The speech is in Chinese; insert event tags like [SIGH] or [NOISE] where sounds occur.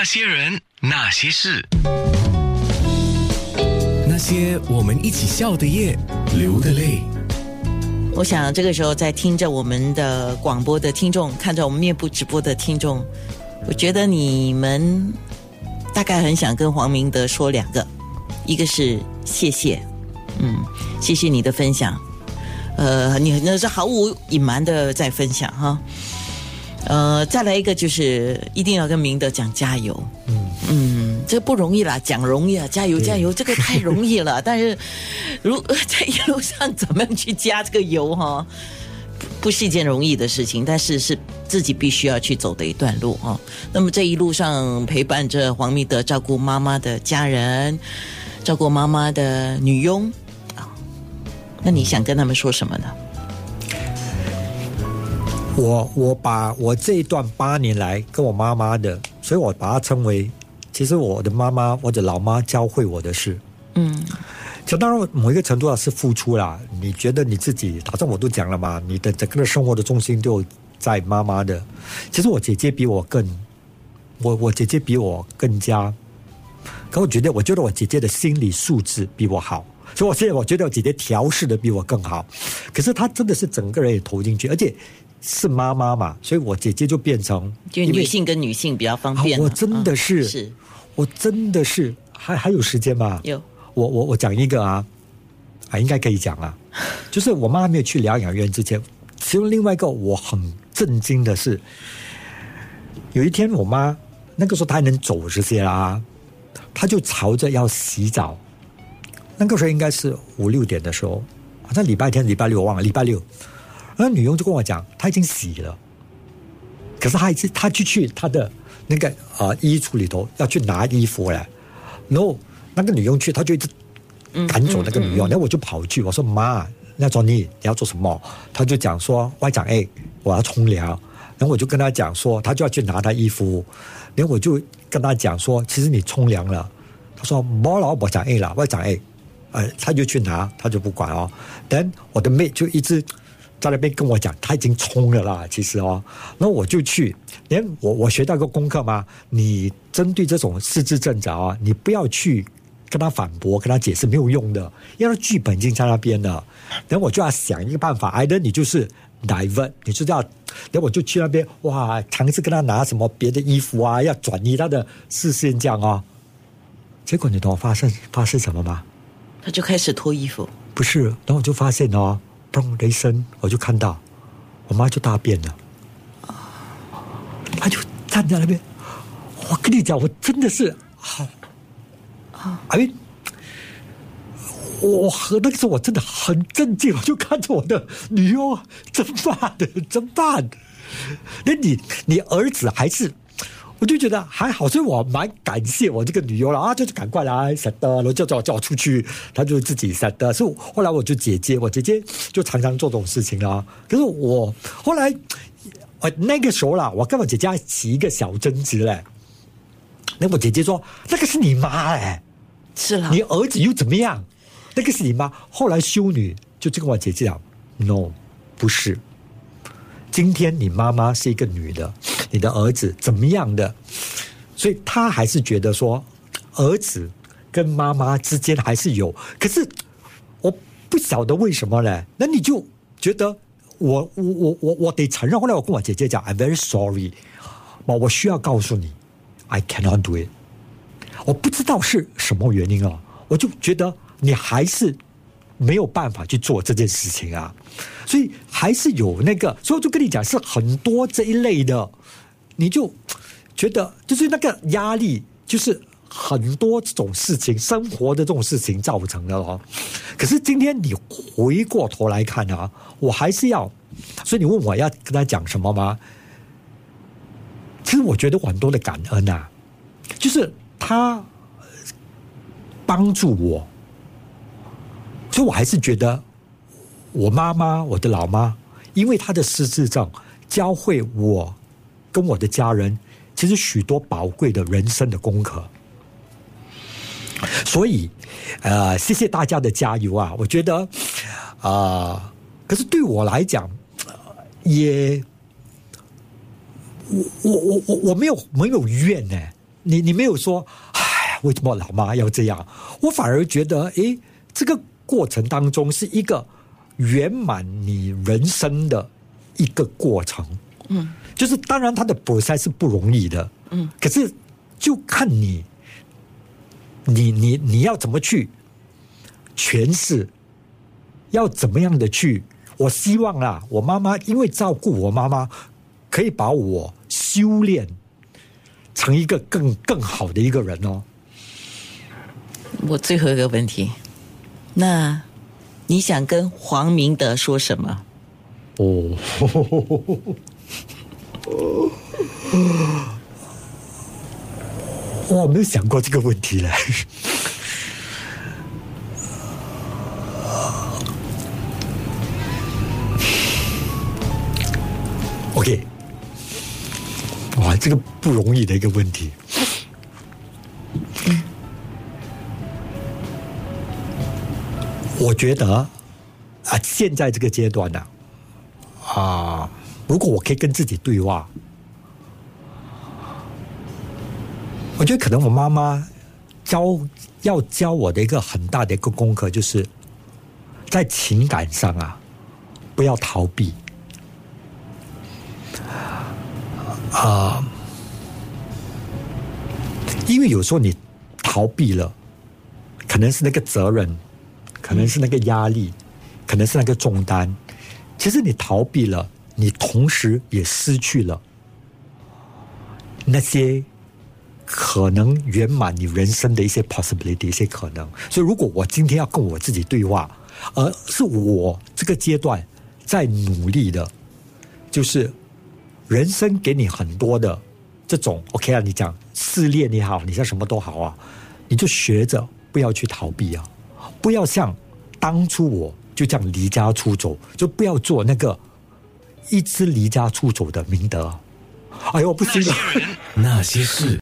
那些人，那些事，那些我们一起笑的夜，流的泪。我想这个时候在听着我们的广播的听众，看着我们面部直播的听众，我觉得你们大概很想跟黄明德说两个，一个是谢谢，嗯，谢谢你的分享，呃，你那是毫无隐瞒的在分享哈。呃，再来一个就是一定要跟明德讲加油。嗯嗯，这不容易啦，讲容易啊，加油加油，这个太容易了。但是，如 [LAUGHS] 在一路上怎么样去加这个油哈，不是一件容易的事情，但是是自己必须要去走的一段路啊。那么这一路上陪伴着黄明德照顾妈妈的家人，照顾妈妈的女佣啊，那你想跟他们说什么呢？我我把我这一段八年来跟我妈妈的，所以我把它称为，其实我的妈妈或者老妈教会我的事。嗯，就当然某一个程度上是付出啦。你觉得你自己，打算我都讲了嘛，你的整个的生活的重心就在妈妈的。其实我姐姐比我更，我我姐姐比我更加，可我觉得我觉得我姐姐的心理素质比我好，所以我现在我觉得我姐姐调试的比我更好。可是她真的是整个人也投进去，而且。是妈妈嘛，所以我姐姐就变成就女性跟女性比较方便。我真的是，是我真的是还还有时间吗？有，我我我讲一个啊，啊应该可以讲啊，[LAUGHS] 就是我妈没有去疗养院之前，其中另外一个我很震惊的是，有一天我妈那个时候她还能走这些啦，她就朝着要洗澡，那个时候应该是五六点的时候，好像礼拜天、礼拜六我忘了，礼拜六。那女佣就跟我讲，她已经洗了，可是她一直她就去她的那个呃衣橱里头要去拿衣服来，然后那个女佣去，她就一直赶走那个女佣，然后我就跑去，我说妈，那庄妮你要做什么？她就讲说外长哎，我要冲凉，然后我就跟她讲说，她就要去拿她衣服，然后我就跟她讲说，其实你冲凉了，她说没了，我讲哎了，外长哎，呃，她就去拿，她就不管哦，等我的妹就一直。在那边跟我讲，他已经冲了啦。其实哦，那我就去。连我我学到一个功课嘛？你针对这种失智症者啊，你不要去跟他反驳、跟他解释，没有用的。因为剧本已经在那边了。等我就要想一个办法，挨着你就是 divert，你就要。等我就去那边，哇，尝试跟他拿什么别的衣服啊，要转移他的视线这样哦。结果你懂我发生发生什么吗？他就开始脱衣服。不是，然后我就发现哦。嘣的一声，我就看到我妈就大便了，她就站在那边。我跟你讲，我真的是好啊！哎，我和那个时候我真的很震惊，我就看着我的女儿，怎么办的？怎么办？那你你儿子还是？我就觉得还好，所以我蛮感谢我这个女友了啊，就是赶快来舍得，然后叫叫叫我出去，她就自己舍得。所以后来我就姐姐，我姐姐就常常做这种事情啦。可是我后来，我那个时候啦，我跟我姐姐起一个小争执嘞。那我姐姐说：“那个是你妈哎，是啦，你儿子又怎么样？那个是你妈。”后来修女就跟我姐姐讲：“No，不是。今天你妈妈是一个女的。”你的儿子怎么样的？所以他还是觉得说，儿子跟妈妈之间还是有。可是我不晓得为什么呢？那你就觉得我我我我我得承认。后来我跟我姐姐讲，I'm very sorry，我我需要告诉你，I cannot do it。我不知道是什么原因啊，我就觉得你还是没有办法去做这件事情啊。所以还是有那个，所以我就跟你讲，是很多这一类的。你就觉得就是那个压力，就是很多这种事情，生活的这种事情造成的哦。可是今天你回过头来看啊，我还是要，所以你问我要跟他讲什么吗？其实我觉得很多的感恩啊，就是他帮助我，所以我还是觉得我妈妈，我的老妈，因为她的失智症，教会我。跟我的家人，其实许多宝贵的人生的功课，所以，呃，谢谢大家的加油啊！我觉得，啊，可是对我来讲，也，我我我我我没有没有怨呢。你你没有说，哎，为什么老妈要这样？我反而觉得，诶，这个过程当中是一个圆满你人生的一个过程。嗯，就是当然他的 process 是不容易的。嗯，可是就看你，你你你要怎么去诠释，要怎么样的去？我希望啊，我妈妈因为照顾我妈妈，可以把我修炼成一个更更好的一个人哦。我最后一个问题，那你想跟黄明德说什么？哦，[LAUGHS] [LAUGHS] 我没有想过这个问题嘞。[LAUGHS] OK，哇，这个不容易的一个问题。我觉得啊，现在这个阶段呢、啊，如果我可以跟自己对话，我觉得可能我妈妈教要教我的一个很大的一个功课，就是在情感上啊，不要逃避。啊，因为有时候你逃避了，可能是那个责任，可能是那个压力，可能是那个重担。其实你逃避了，你同时也失去了那些可能圆满你人生的一些 possibility，一些可能。所以，如果我今天要跟我自己对话，而是我这个阶段在努力的，就是人生给你很多的这种 OK 啊，你讲试炼也好，你像什么都好啊，你就学着不要去逃避啊，不要像当初我就这样离家出走，就不要做那个一直离家出走的明德。哎呦，不行了。那些 [LAUGHS] 事。